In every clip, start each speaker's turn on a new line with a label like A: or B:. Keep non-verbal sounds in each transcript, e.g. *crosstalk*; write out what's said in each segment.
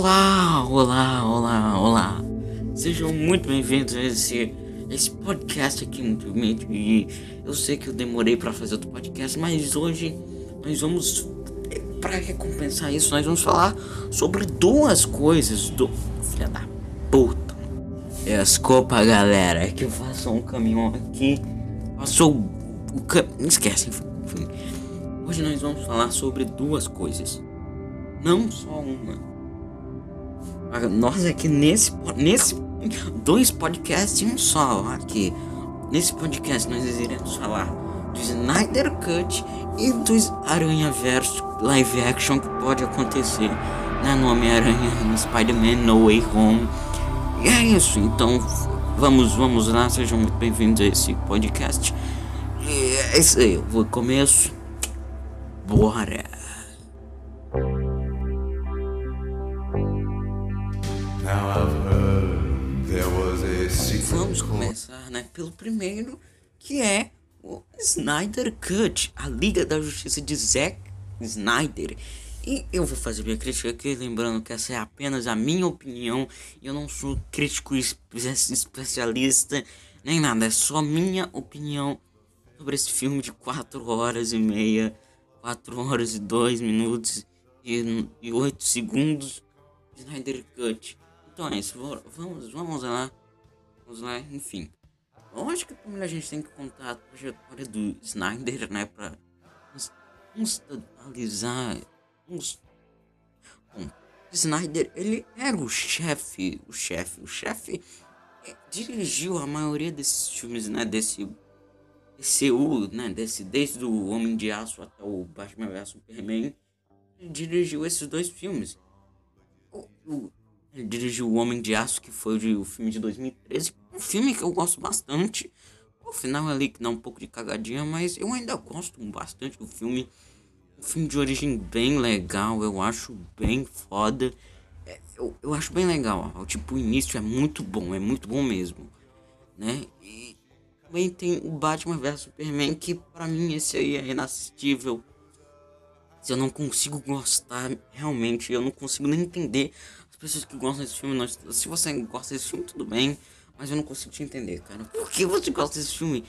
A: Olá, olá, olá, olá. Sejam muito bem-vindos a esse, esse podcast aqui muito E eu sei que eu demorei para fazer outro podcast, mas hoje nós vamos para recompensar isso, nós vamos falar sobre duas coisas do filha da puta. Desculpa, galera, é que eu faço um caminhão aqui. Passou o caminhão. Esquece, enfim. Hoje nós vamos falar sobre duas coisas. Não só uma nós aqui nesse, nesse dois podcasts em um só aqui. Nesse podcast nós iremos falar do Snyder Cut e dos Aranha Verso live action que pode acontecer né, no Homem-Aranha no Spider-Man No Way Home. E é isso, então vamos, vamos lá, sejam muito bem-vindos a esse podcast. E é isso aí, vou começo. Bora! Vamos começar né, pelo primeiro, que é o Snyder Cut, a Liga da Justiça de Zack Snyder. E eu vou fazer minha crítica aqui, lembrando que essa é apenas a minha opinião. Eu não sou crítico especialista, nem nada, é só minha opinião sobre esse filme de 4 horas e meia, 4 horas e 2 minutos e, e 8 segundos. Snyder Cut. Então é isso, vamos, vamos lá. Lá, enfim. Lógico que a gente tem que contar a trajetória do Snyder, né? Pra analisar uns. Bom, Snyder, ele era o chefe, o chefe, o chefe dirigiu a maioria desses filmes, né? Desse DCU, né? Desse, desde o Homem de Aço até o Batman vs Superman. Ele dirigiu esses dois filmes. O, o, ele dirigiu O Homem de Aço, que foi o filme de 2013. Um filme que eu gosto bastante. O final ali que dá um pouco de cagadinha, mas eu ainda gosto bastante do filme. Um filme de origem bem legal, eu acho bem foda. É, eu, eu acho bem legal. Ó. Tipo, o início é muito bom, é muito bom mesmo. Né? E também tem o Batman vs Superman, que pra mim esse aí é inassistível. Eu não consigo gostar, realmente, eu não consigo nem entender pessoas que gostam desse filme, nós, se você gosta desse filme, tudo bem. Mas eu não consigo te entender, cara. Por que você gosta desse filme?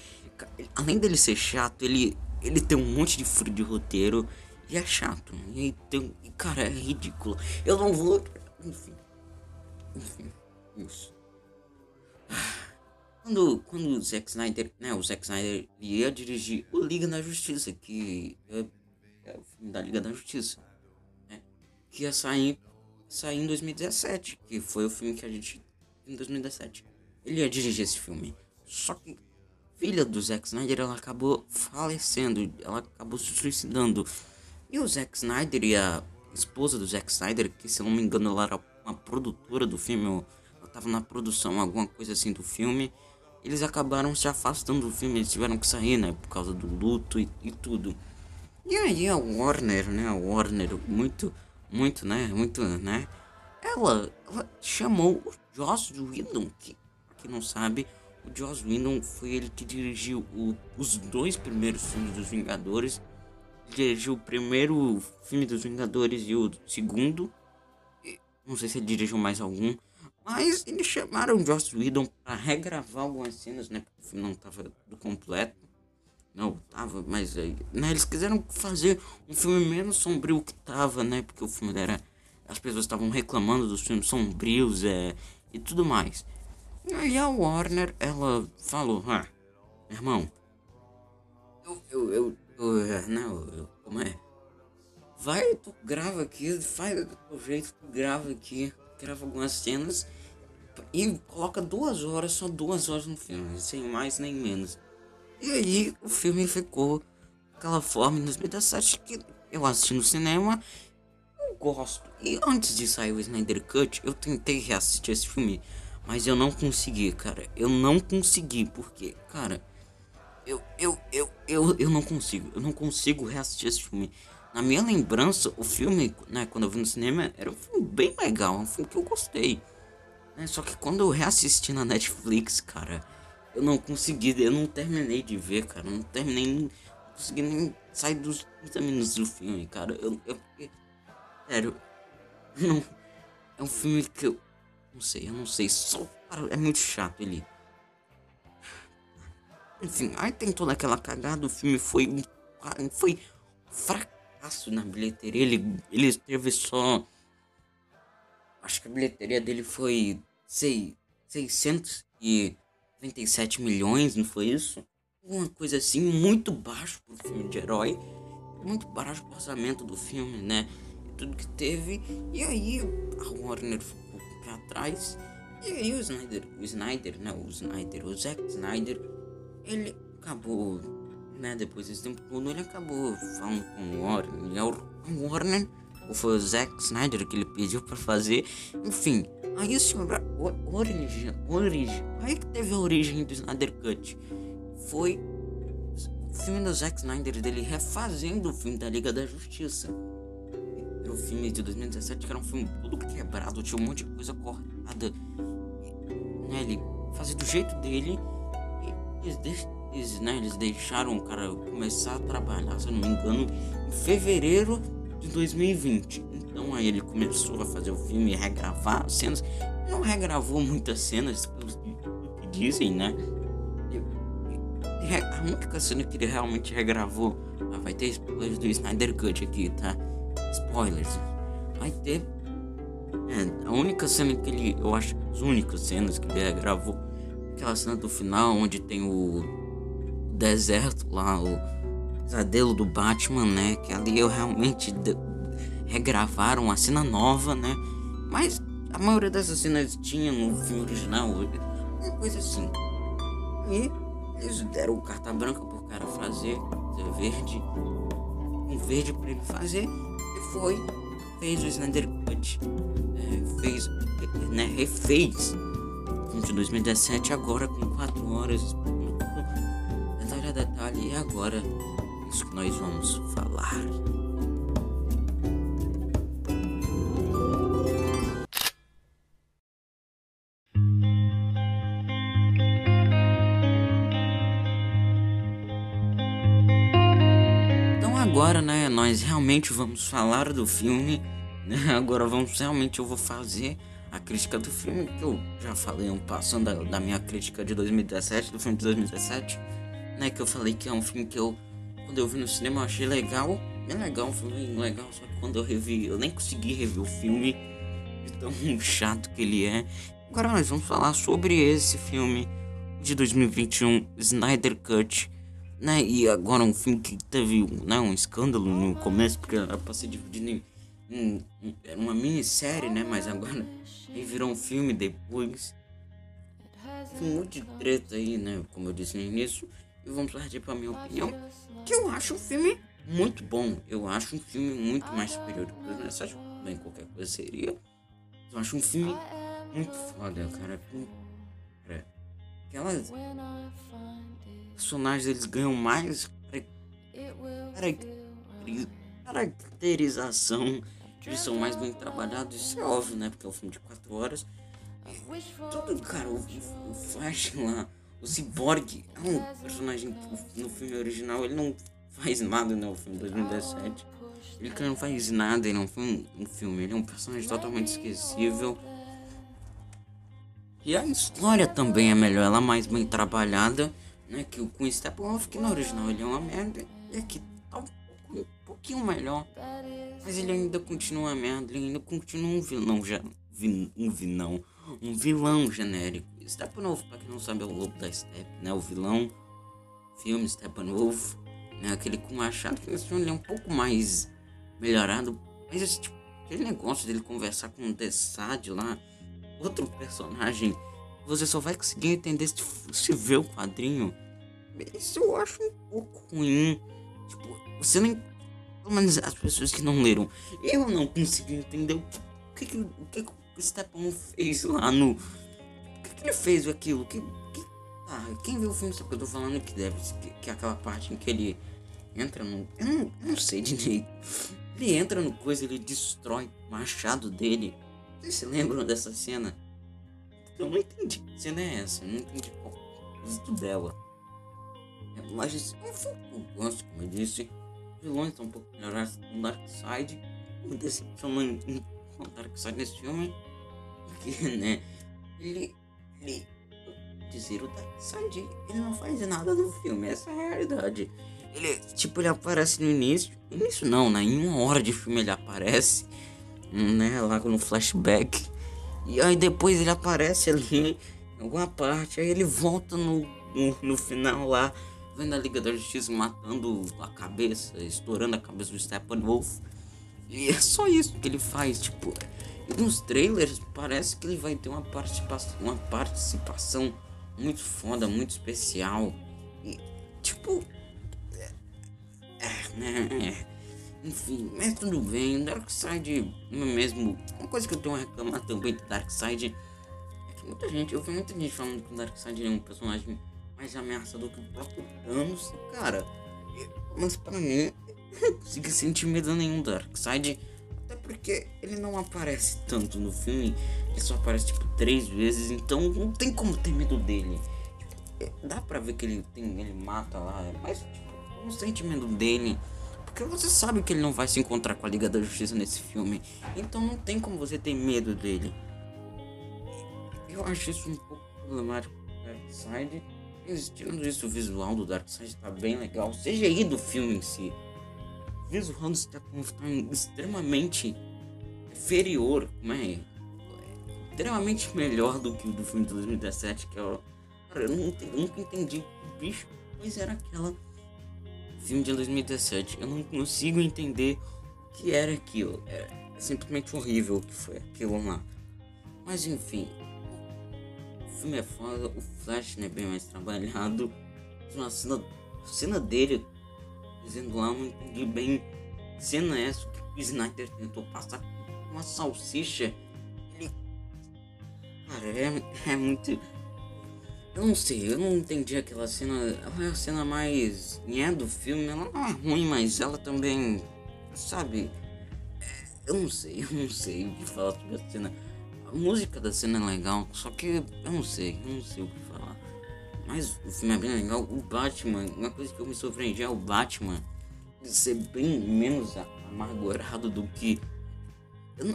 A: Além dele ser chato, ele, ele tem um monte de furo de roteiro. E é chato. E tem. Cara, é ridículo. Eu não vou. Enfim. Enfim. Isso. Quando, quando o Zack Snyder. Né, o Zack Snyder ia dirigir o Liga da Justiça, que é, é o filme da Liga da Justiça. Né, que ia sair sair em 2017, que foi o filme que a gente em 2017. Ele ia dirigir esse filme. Só que filha do Zack Snyder, ela acabou falecendo, ela acabou se suicidando. E o Zack Snyder e a esposa do Zack Snyder, que se não me engano ela era uma produtora do filme, ou ela tava na produção, alguma coisa assim do filme, eles acabaram se afastando do filme, eles tiveram que sair, né, por causa do luto e, e tudo. E aí a Warner, né, a Warner, muito muito, né? Muito, né? Ela, ela chamou o Joss Whedon, que, que não sabe, o Joss Whedon foi ele que dirigiu o, os dois primeiros filmes dos Vingadores. dirigiu o primeiro filme dos Vingadores e o segundo. Não sei se ele dirigiu mais algum. Mas eles chamaram o Joss Whedon para regravar algumas cenas, né? Porque o filme não estava do completo. Não, tava, mas aí. Né, eles quiseram fazer um filme menos sombrio que tava, né? Porque o filme era. As pessoas estavam reclamando dos filmes sombrios é, e tudo mais. Aí a Warner, ela falou, ah, irmão, eu, eu, eu, eu, não, eu, como é? Vai, tu grava aqui, faz do jeito, tu grava aqui, grava algumas cenas e coloca duas horas, só duas horas no filme, sem mais nem menos. E aí o filme ficou daquela forma em 2017 que eu assisti no cinema. Eu gosto. E antes de sair o Snyder Cut, eu tentei reassistir esse filme. Mas eu não consegui, cara. Eu não consegui, porque, cara, eu, eu, eu, eu, eu não consigo. Eu não consigo reassistir esse filme. Na minha lembrança, o filme, né, quando eu vi no cinema, era um filme bem legal, um filme que eu gostei. Né, só que quando eu reassisti na Netflix, cara, eu não consegui, eu não terminei de ver, cara. Eu não terminei, não consegui nem sair dos 30 minutos do filme, cara. Eu, eu, eu sério, *laughs* não, é um filme que eu. Não sei, eu não sei. Só. Cara, é muito chato ele. Enfim, aí tem toda aquela cagada. O filme foi um. Foi fracasso na bilheteria. Ele, ele teve só. Acho que a bilheteria dele foi. Sei. 637 milhões, não foi isso? Uma coisa assim, muito baixo pro filme de herói. Muito baixo o orçamento do filme, né? E tudo que teve. E aí a Warner pra trás. E aí o Snyder, o Snyder, né? O Snyder, o Zack Snyder, ele acabou, né? Depois desse tempo todo, ele acabou falando com o Warner. E a Warner, ou foi o Zack Snyder que ele pediu pra fazer. Enfim, aí o senhor. Origem. Origem. Aí que teve a origem do Snyder Cut. Foi o filme do Zack Snyder dele refazendo o filme da Liga da Justiça. O filme de 2017 que era um filme todo quebrado, tinha um monte de coisa cortada. Né, ele fazia do jeito dele. Eles, eles, né, eles deixaram o cara começar a trabalhar, se eu não me engano, em fevereiro de 2020. Então aí ele começou a fazer o filme, regravar cenas. Não regravou muitas cenas, pelo que dizem, né? A única cena que ele realmente regravou. Ah, vai ter spoilers do Snyder Cut aqui, tá? Spoilers. Vai ter. É, a única cena que ele. Eu acho as únicas cenas que ele regravou. Aquela cena do final onde tem o deserto lá, o pesadelo do Batman, né? Que ali eu realmente regravaram a cena nova, né? Mas a maioria dessas cenas tinha no filme original, uma coisa assim. E eles deram carta branca pro cara fazer, verde, um verde para ele fazer, foi, fez o Snyder Cut, é, fez, né, refez de 2017 agora com 4 horas, detalhe a detalhe, e agora isso que nós vamos falar. Realmente vamos falar do filme. Né? *laughs* Agora vamos realmente eu vou fazer a crítica do filme que eu já falei um passando da, da minha crítica de 2017, do filme de 2017, né, que eu falei que é um filme que eu quando eu vi no cinema eu achei legal, bem legal, um filme legal, só que quando eu revi, eu nem consegui rever o filme, de tão *laughs* chato que ele é. Agora nós vamos falar sobre esse filme de 2021, Snyder Cut, né? E agora um filme que teve né, um escândalo no começo, porque era pra ser dividido em, em, em uma minissérie, né? Mas agora ele virou um filme depois. Um monte de treta aí, né? Como eu disse no início. E vamos partir pra minha opinião. Que eu acho um filme muito bom. Eu acho um filme muito mais superior do que o Mensagem. Bem, qualquer coisa seria. Eu acho um filme muito foda, cara aquelas personagens eles ganham mais caracterização. Eles são mais bem trabalhados. Isso é óbvio, né? Porque é um filme de 4 horas. Tudo, cara, o, o Flash lá o Cyborg é um personagem que no filme original ele não faz nada, né? O filme de 2017. Ele não faz nada, ele não foi um, filme, ele é um personagem totalmente esquecível. E a história também é melhor, ela é mais bem trabalhada, né? Que o Queen Steppenwolf, que no original ele é uma merda, e aqui tá um, pouco, um pouquinho melhor. Mas ele ainda continua merda, ele ainda continua um vilão já. Um vilão. Um vilão genérico. Steppenwolf, pra quem não sabe, é o lobo da Step, né? O vilão. Filme Steppenwolf, né? Aquele com machado que nesse filme ele é um pouco mais melhorado. Mas esse tipo, aquele negócio dele conversar com o Dessad lá, outro personagem, você só vai conseguir entender se, se ver o quadrinho. Isso eu acho um pouco ruim. Tipo, você nem. Pelo menos as pessoas que não leram. Eu não consegui entender o que, o que, o que, o Steppenwolf fez lá no que ele fez aquilo? Que, que, ah, quem viu o filme sabe que eu tô falando que deve que, que é aquela parte em que ele entra no. Eu não, eu não sei direito. Ele entra no coisa, ele destrói o machado dele. Vocês se lembram dessa cena? Eu não entendi que cena é essa. Não entendi qual é dela. É, mas é um filme gosto, como eu disse. Vilões estão um pouco melhorados no Dark Side. Me decepcionou em, em Dark Side nesse filme. Porque, né? Ele. Ele. Dizer o Darkseid, ele não faz nada do filme, essa é a realidade. Ele, tipo, ele aparece no início. Início não, né? Em uma hora de filme ele aparece, né? Lá no flashback. E aí depois ele aparece ali em alguma parte. Aí ele volta no, no, no final lá, vendo a Liga da Justiça matando a cabeça, estourando a cabeça do Steppenwolf. E é só isso que ele faz, tipo. Nos trailers parece que ele vai ter uma participação, uma participação muito foda, muito especial. E, tipo. É, é, né? É, enfim, mas tudo bem. Darkseid mesmo. Uma coisa que eu tenho a reclamar também do Darkseid é que muita gente. Eu vi muita gente falando que o Darkseid é um personagem mais ameaçador que o próprio Thanos. Cara, mas pra mim, não consigo sentir medo nenhum do Darkseid. Até porque ele não aparece tanto no filme. Ele só aparece tipo três vezes. Então não tem como ter medo dele. Tipo, dá pra ver que ele tem. ele mata lá. Mas tipo, não sente medo dele. Porque você sabe que ele não vai se encontrar com a Liga da Justiça nesse filme. Então não tem como você ter medo dele. Eu acho isso um pouco problemático do Darkseid. Mas tirando isso, o visual do Darkseid tá bem legal. Seja aí do filme em si. O visual do Steppenwolf tá extremamente inferior, como é? Extremamente melhor do que o do filme de 2017, que é o. Cara, eu, eu nunca entendi o bicho, pois era aquela filme de 2017. Eu não consigo entender o que era aquilo. É simplesmente horrível o que foi aquilo lá. Mas enfim, filme é foda, o Flash né, bem mais trabalhado. Uma cena, cena dele dizendo lá, não entendi bem. Cena essa que o Snyder tentou passar uma salsicha. Ele. Cara, é, é muito. Eu não sei, eu não entendi aquela cena. Ela é a cena mais. Nhé do filme, ela não é ruim, mas ela também. Sabe? É, eu não sei, *laughs* eu não sei o que falar sobre a cena. A música da cena é legal, só que eu não sei, eu não sei o que falar. Mas o filme é bem legal. O Batman, uma coisa que eu me surpreendi é o Batman ser bem menos amargurado do que.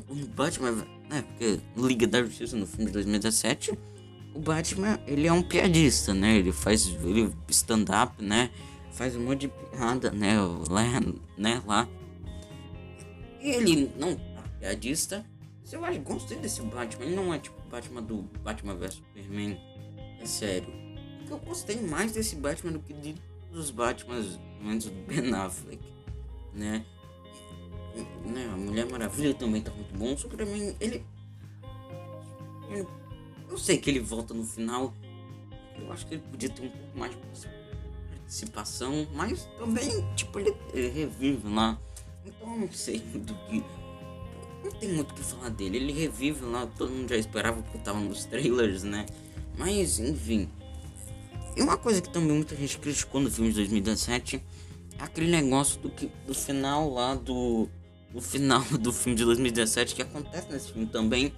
A: O Batman, né? Porque Liga da Justiça no filme de 2017, o Batman ele é um piadista, né? Ele faz ele stand-up, né? Faz um monte de piada, né? Lá, né? Lá. Ele não é piadista eu acho, gostei desse Batman. Ele não é tipo Batman do Batman vs Superman. É sério. Eu gostei mais desse Batman do que de, dos Batmans menos do Ben Affleck. Né? Né? A Mulher Maravilha também tá muito bom. O Superman, ele, ele. Eu sei que ele volta no final. Eu acho que ele podia ter um pouco mais de participação. Mas também, tipo, ele, ele revive lá. Então eu não sei do que não tem muito o que falar dele. Ele revive lá, todo mundo já esperava porque tava nos trailers, né? Mas, enfim. E uma coisa que também muita gente criticou no filme de 2017 é aquele negócio do, que, do final lá do. Do final do filme de 2017 que acontece nesse filme também.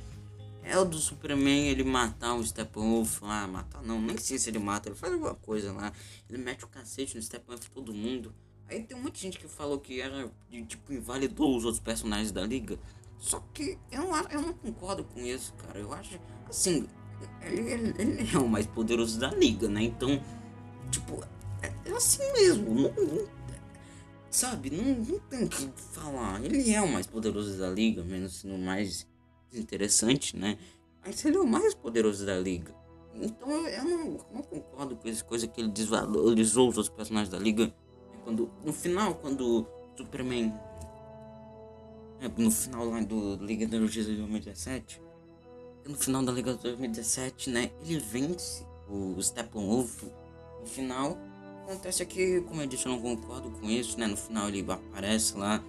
A: É o do Superman ele matar o Steppenwolf lá, matar não, nem sei se ele mata, ele faz alguma coisa lá. Ele mete o cacete no Steppenwolf todo mundo. Aí tem muita gente que falou que era de tipo invalidou os outros personagens da liga. Só que eu não, eu não concordo com isso, cara. Eu acho, assim, ele, ele, ele é o mais poderoso da liga, né? Então, tipo, é, é assim mesmo. Não, não, sabe, não, não tem o que falar. Ele é o mais poderoso da liga, menos sendo o mais interessante, né? Mas ele é o mais poderoso da liga. Então eu não, não concordo com essa coisa que ele desvalorizou os outros personagens da liga. Quando, no final, quando Superman é, no final lá do Liga da Justiça de 2017. No final da Liga de 2017, né? Ele vence o Steppenwolf. No final, acontece aqui, como eu disse, eu não concordo com isso, né? No final ele aparece lá,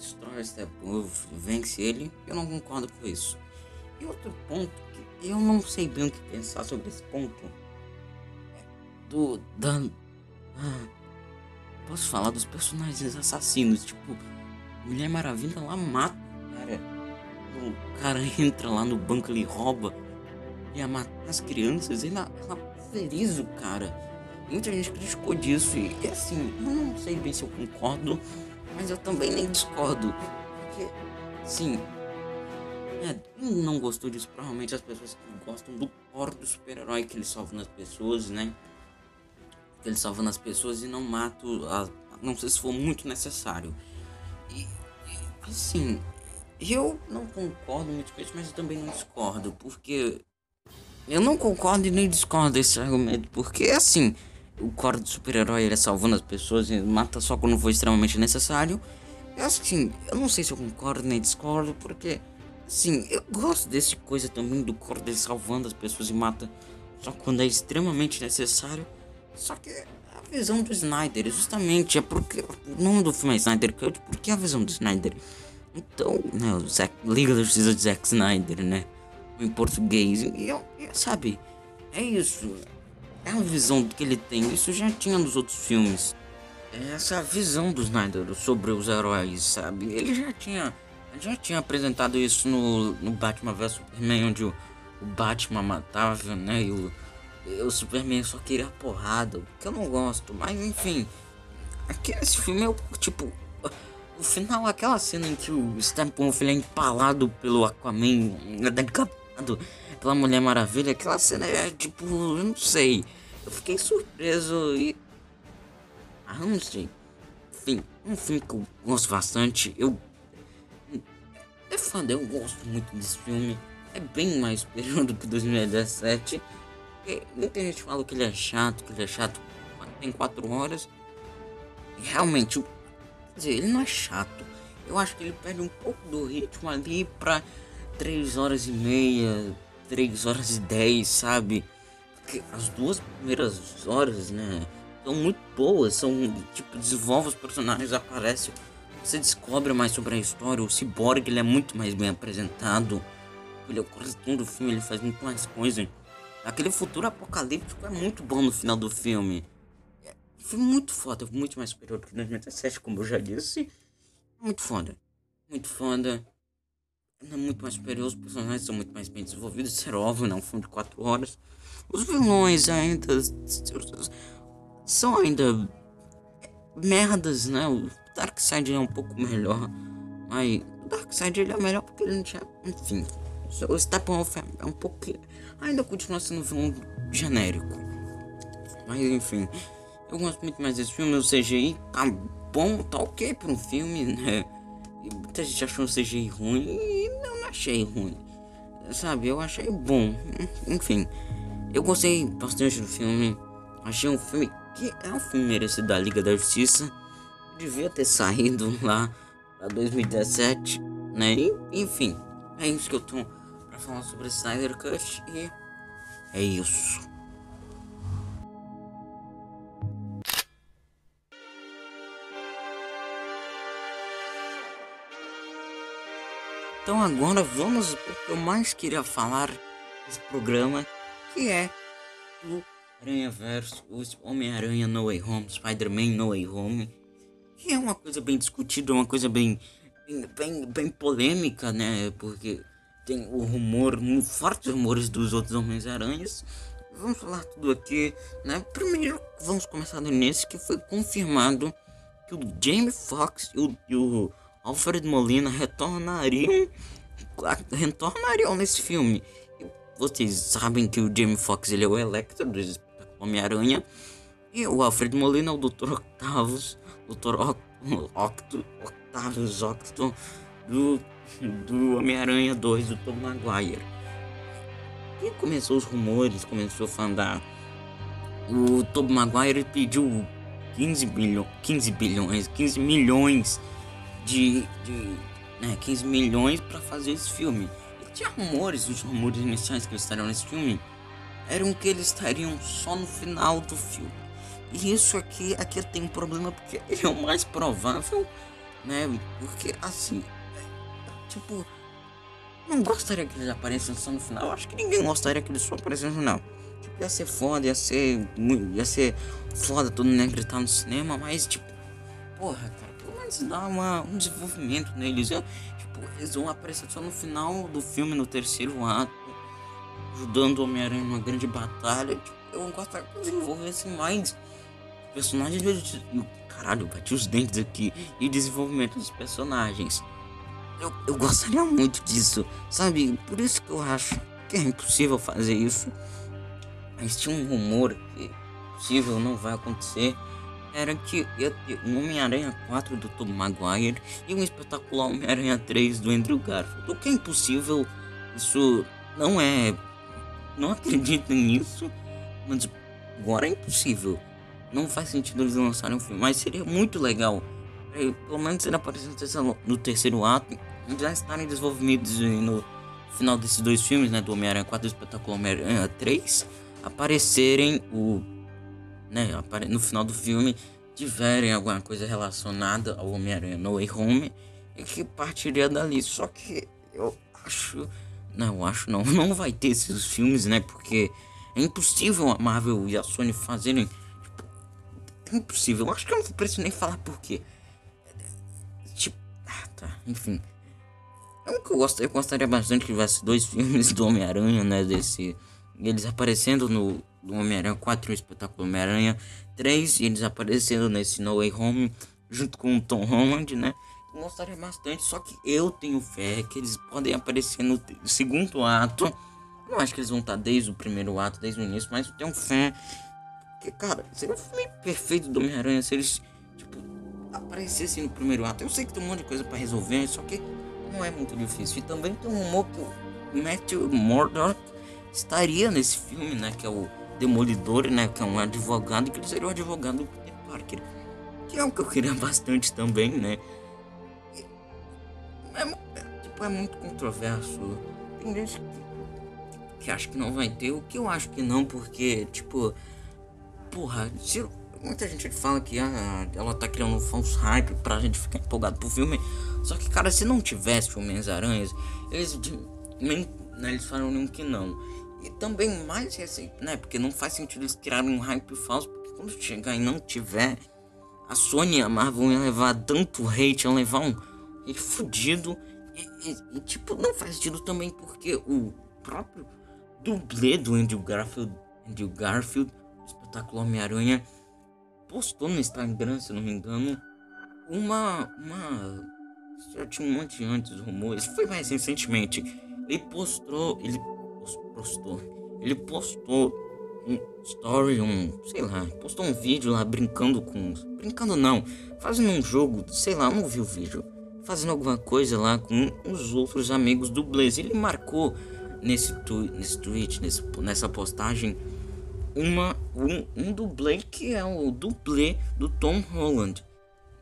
A: destrói o Steppenwolf, vence ele. Eu não concordo com isso. E outro ponto que eu não sei bem o que pensar sobre esse ponto. É do. Da. Ah, posso falar dos personagens assassinos, tipo Mulher Maravilha lá mata, cara. O cara entra lá no banco, ele rouba. Ia matar as crianças, ela, ela pulveriza o cara. Muita gente criticou disso e, e assim, eu não sei bem se eu concordo, mas eu também nem discordo. Porque, sim, É, quem não gostou disso, provavelmente as pessoas que gostam do core do super-herói que ele salva nas pessoas, né? Que ele salva nas pessoas e não mata, a, não sei se for muito necessário. E, e, assim, eu não concordo muito com isso, mas eu também não discordo, porque eu não concordo e nem discordo desse argumento, porque assim, o core do super-herói ele é salvando as pessoas e mata só quando for extremamente necessário. E assim, eu não sei se eu concordo nem discordo, porque assim, eu gosto desse coisa também do core dele salvando as pessoas e mata só quando é extremamente necessário. Só que a visão do Snyder, justamente, é porque o nome do filme é Snyder Cut, porque a visão do Snyder. Então, né, o Zack, Liga da Justiça de Zack Snyder, né? Em português. E eu, eu, sabe, é isso. É a visão que ele tem. Isso já tinha nos outros filmes. É essa visão do Snyder sobre os heróis, sabe? Ele já tinha. Já tinha apresentado isso no, no Batman vs Superman, onde o, o Batman matava, né? E o, e o Superman só queria porrada, que eu não gosto, mas enfim. Aqui esse filme é tipo o final, aquela cena em que o Steppenwolf é empalado pelo Aquaman, decapitado pela Mulher Maravilha, aquela cena é tipo, eu não sei. Eu fiquei surpreso e. Ah, não sei. Enfim, um filme que eu gosto bastante. Eu. É foda, eu gosto muito desse filme. É bem mais superior do que 2017. E muita gente fala que ele é chato, que ele é chato. Tem 4 horas. E realmente, dizer, ele não é chato. Eu acho que ele perde um pouco do ritmo ali pra 3 horas e meia, 3 horas e 10, sabe? Porque as duas primeiras horas, né? São muito boas, são tipo, desenvolve os personagens, aparece, você descobre mais sobre a história. O Cyborg ele é muito mais bem apresentado. Ele é o coração do filme, ele faz muito mais coisa. Aquele futuro apocalíptico é muito bom no final do filme. Foi muito foda, muito mais superior que 2017, como eu já disse. Muito foda. Muito foda. É muito mais superior, os personagens são muito mais bem desenvolvidos. Era óbvio, não, um filme de 4 horas. Os vilões ainda. São ainda. Merdas, né? O Darkseid é um pouco melhor. Mas o Darkseid ele é melhor porque ele não tinha. Enfim. O Steppenwolf é um pouco. Ainda continua sendo um vilão genérico. Mas enfim. Eu gosto muito mais desse filme, o CGI tá bom, tá ok pra um filme, né? E muita gente achou o CGI ruim achei ruim. Sabe, eu achei bom. Enfim, eu gostei bastante do filme. Achei um filme que é um filme merecido da Liga da Justiça. Devia ter saído lá pra 2017, né? E, enfim, é isso que eu tô pra falar sobre Snyder Cut e é isso. Então agora vamos o que eu mais queria falar desse programa, que é o Aranha o Homem-Aranha No Way Home, Spider-Man No Way Home, que é uma coisa bem discutida, uma coisa bem, bem, bem, bem polêmica, né? Porque tem o rumor, fortes rumores dos outros Homens-Aranhas. Vamos falar tudo aqui, né? Primeiro, vamos começar nesse que foi confirmado que o Jamie Foxx e o, e o Alfred Molina retornariam, retornariam nesse filme. Vocês sabem que o Jamie Foxx ele é o Electro do Homem-Aranha e o Alfred Molina é o Dr. Octavius, Dr. Octo, Octavius Octo do, do Homem-Aranha 2 do Tom Maguire. E começou os rumores, começou a falar. O Tom Maguire pediu 15 bilhões, 15 bilhões, 15 milhões de, de né, 15 milhões para fazer esse filme. E tinha rumores, os rumores iniciais que eles estariam nesse filme eram que eles estariam só no final do filme. E isso aqui, aqui tem um problema porque *laughs* é o mais provável, né? Porque assim, tipo, não gostaria que eles aparecessem só no final. Acho que ninguém gostaria que eles só aparecessem no final. Tipo, ia ser foda, ia ser, ia ser foda todo mundo gritar no cinema, mas tipo, porra, cara antes dar uma, um desenvolvimento neles. Eu, tipo, eles vão aparecer só no final do filme, no terceiro ato, ajudando o Homem-Aranha numa grande batalha. Tipo, eu gostaria que desenvolvessem mais personagens. Caralho, bati os dentes aqui. E desenvolvimento dos personagens. eu, eu gostaria muito disso, sabe? Por isso que eu acho que é impossível fazer isso. Mas tinha um rumor que possível não vai acontecer. Era que ia ter um Homem-Aranha 4 do Tom Maguire e um espetacular Homem-Aranha 3 do Andrew Garfield. O que é impossível, isso não é. Não acreditem nisso, mas agora é impossível. Não faz sentido eles lançarem um filme, mas seria muito legal. É, pelo menos ele aparecendo no terceiro ato já estarem desenvolvidos no final desses dois filmes, né, do Homem-Aranha 4 e do Espetacular Homem-Aranha 3, aparecerem o né, no final do filme tiverem alguma coisa relacionada ao Homem-Aranha No Way Home e que partiria dali. Só que eu acho, não, eu acho não, *laughs* não vai ter esses filmes, né, porque é impossível a Marvel e a Sony fazerem tipo, é impossível. Eu acho que eu não preciso nem falar por quê. Tipo, ah, tá, enfim. É eu, gostaria, eu gostaria bastante que tivesse dois *laughs* filmes do Homem-Aranha, né? Desse. Eles aparecendo no do Homem-Aranha 4, o espetáculo Homem-Aranha 3, e eles aparecendo nesse No Way Home junto com o Tom Holland, né? Eu gostaria bastante, só que eu tenho fé que eles podem aparecer no segundo ato. Não acho que eles vão estar desde o primeiro ato, desde o início, mas eu tenho fé. Que, cara, seria o filme perfeito do Homem-Aranha se eles, tipo, aparecessem no primeiro ato. Eu sei que tem um monte de coisa para resolver, só que não é muito difícil. E também tem um humor que o Matthew Murdock estaria nesse filme, né? Que é o Demolidor, né? Que é um advogado, que ele seria o advogado do Peter Parker. Que é o que eu queria *laughs* bastante também, né? É, é, tipo, é muito controverso. Tem gente que, que acha que não vai ter, o que eu acho que não, porque, tipo, porra, se, muita gente fala que ah, ela tá criando um falso hype pra gente ficar empolgado pro filme. Só que, cara, se não tivesse Homens-Aranhas, eles, né, eles falaram que não. E também mais recente, né? Porque não faz sentido eles criarem um hype falso, porque quando chegar e não tiver, a Sony e a Marvel iam levar tanto hate, iam levar um hate fudido. E, e, e, tipo, não faz sentido também porque o próprio dublê do Andrew Garfield, Andrew Garfield, o espetáculo Homem-Aranha, postou no Instagram, se não me engano, uma. uma. Já tinha um monte antes rumores, foi mais recentemente. Ele postou. Ele postou. Ele postou um story, um. sei lá, postou um vídeo lá brincando com. Brincando não, fazendo um jogo, sei lá, não vi o vídeo. Fazendo alguma coisa lá com os outros amigos do Blaze. Ele marcou nesse, tu, nesse tweet, nesse, nessa postagem, uma, um, um dublê que é o dublê do Tom Holland.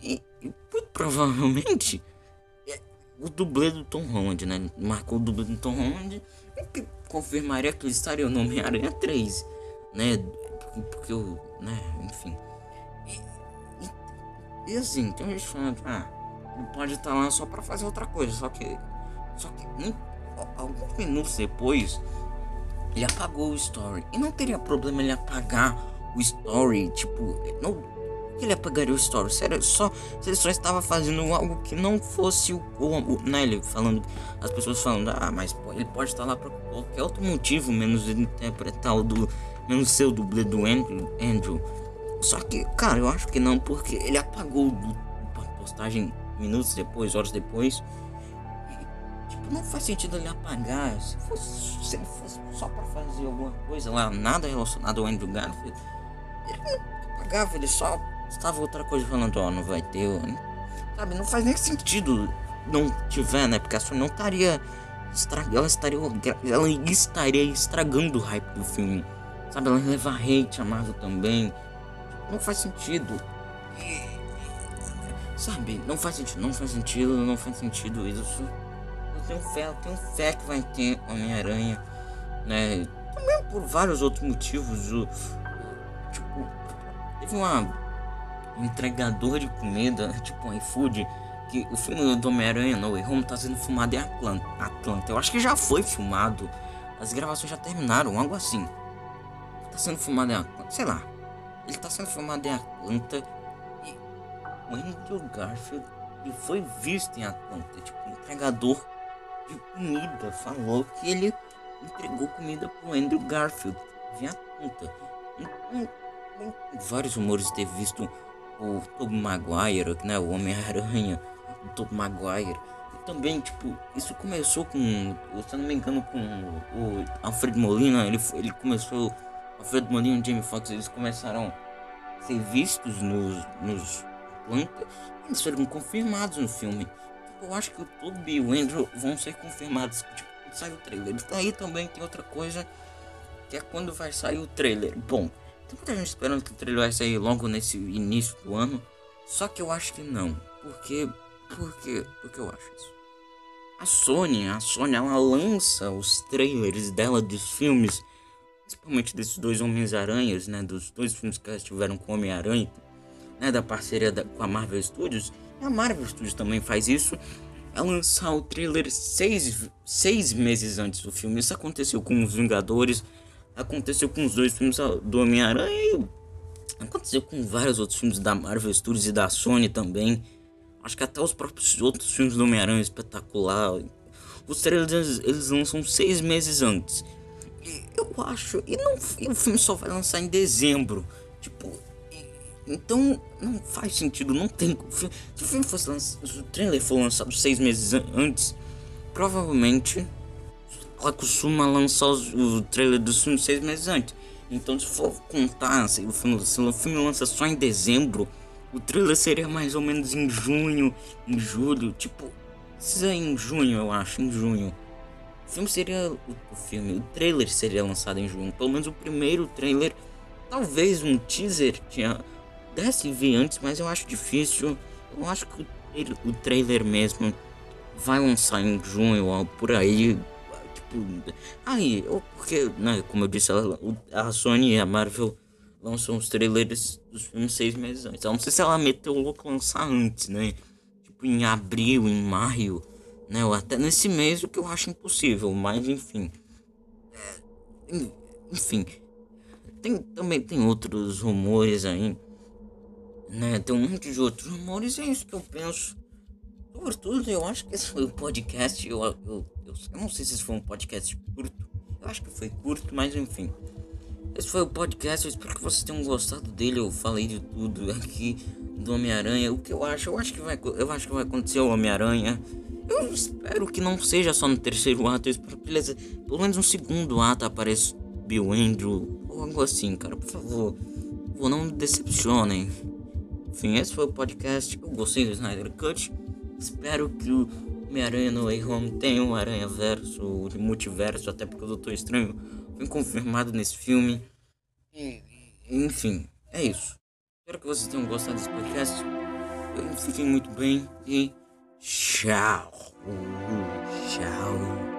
A: E, e provavelmente é o dublê do Tom Holland, né? Marcou o dublê do Tom Holland confirmaria que estaria no Homem-Aranha 3, né? Porque, eu, né, enfim. E, e, e, assim, tem gente falando, ah, ele pode estar lá só para fazer outra coisa, só que, só que um, alguns minutos depois, ele apagou o story. E não teria problema ele apagar o story, tipo, não que ele apagaria o story? Sério, só se ele só estava fazendo algo que não fosse o, o, né, ele falando, as pessoas falando, ah, mas pô, ele pode estar lá por qualquer outro motivo, menos ele interpretar o do, menos ser o dublê do Andrew, Andrew. Só que, cara, eu acho que não, porque ele apagou a postagem minutos depois, horas depois. Tipo, não faz sentido ele apagar. Se, fosse, se ele fosse só para fazer alguma coisa lá, nada relacionado ao Andrew Garfield, ele não apagava, ele só estava outra coisa falando, ó, não vai ter. Sabe, não faz nem sentido não tiver, né? Porque a Sony não estaria. Estra... Ela estaria. Ela estaria estragando o hype do filme. Sabe, ela leva hate a Marvel também. Não faz sentido. Sabe, não faz sentido, não faz sentido, não faz sentido isso. Eu tenho fé, eu tenho fé que vai ter Homem-Aranha, né? Também por vários outros motivos. O, tipo, teve uma entregador de comida, tipo um iFood, que o filme do Homem-Aranha No Way Home tá sendo filmado em Atlanta. Eu acho que já foi filmado. As gravações já terminaram, algo assim. Tá sendo filmado em Atlanta. Sei lá. Ele tá sendo filmado em Atlanta. E o Andrew Garfield ele foi visto em Atlanta. Tipo, entregador de comida falou que ele entregou comida pro Andrew Garfield em Atlanta. Então, vários rumores de ter visto o Tobey Maguire, né, o Homem-Aranha, o Tobey Maguire E também, tipo, isso começou com, se eu não me engano, com o Alfred Molina, ele, ele começou, Alfred Molina e Jamie Foxx, eles começaram a ser vistos nos, nos plantas, eles foram confirmados no filme. Tipo, eu acho que o Toby e o Andrew vão ser confirmados, tipo, sai o trailer. Daí também tem outra coisa, que é quando vai sair o trailer. Bom, tem muita gente esperando que o trailer vai sair logo nesse início do ano, só que eu acho que não. Porque, porque, porque eu acho isso. A Sony, a Sony, ela lança os trailers dela dos filmes, principalmente desses dois Homens-Aranhas, né, dos dois filmes que elas tiveram com Homem-Aranha, né, da parceria da, com a Marvel Studios. E a Marvel Studios também faz isso, é lançar o trailer seis, seis meses antes do filme. Isso aconteceu com os Vingadores, aconteceu com os dois filmes do Homem-Aranha e aconteceu com vários outros filmes da Marvel Studios e da Sony também. Acho que até os próprios outros filmes do Homem-Aranha espetacular. Os trailers eles lançam seis meses antes. E eu acho. E, não, e o filme só vai lançar em dezembro. Tipo. então não faz sentido. Não tem. Se o filme fosse lançado. Se o trailer for lançado seis meses antes. Provavelmente. Ela costuma lançar os, o trailer dos filmes seis meses antes. Então se for contar, se o filme, se o filme lança só em dezembro o trailer seria mais ou menos em junho, em julho, tipo, isso é em junho, eu acho, em junho. O filme seria o filme, o trailer seria lançado em junho, pelo menos o primeiro trailer, talvez um teaser tinha desse vir antes, mas eu acho difícil. Eu acho que o, o trailer mesmo vai lançar em junho ou por aí. Aí, porque, né, como eu disse, a, a Sony e a Marvel lançam os trailers dos filmes seis meses antes. Eu não sei se ela meteu o louco lançar antes, né? Tipo em abril, em maio, né? Ou até nesse mês, o que eu acho impossível, mas enfim. É, enfim. Tem, também tem outros rumores aí. Né? Tem um monte de outros rumores, é isso que eu penso. Sobretudo, eu acho que esse foi o podcast. Eu, eu, eu, eu não sei se foi um podcast curto. Eu acho que foi curto, mas enfim. Esse foi o podcast, eu espero que vocês tenham gostado dele. Eu falei de tudo aqui do Homem-Aranha. O que eu acho, eu acho que vai, eu acho que vai acontecer o Homem-Aranha. Eu espero que não seja só no terceiro ato, eu espero que pelo menos no segundo ato apareça Bill Andrew ou algo assim, cara. Por favor, não me decepcionem. Enfim, esse foi o podcast. Eu gostei do Snyder Cut. Espero que o Homem-Aranha no Way Home tenha um Aranha Verso, o multiverso, até porque o Doutor Estranho foi confirmado nesse filme. E, enfim, é isso. Espero que vocês tenham gostado desse podcast. Fiquem muito bem e tchau. Tchau.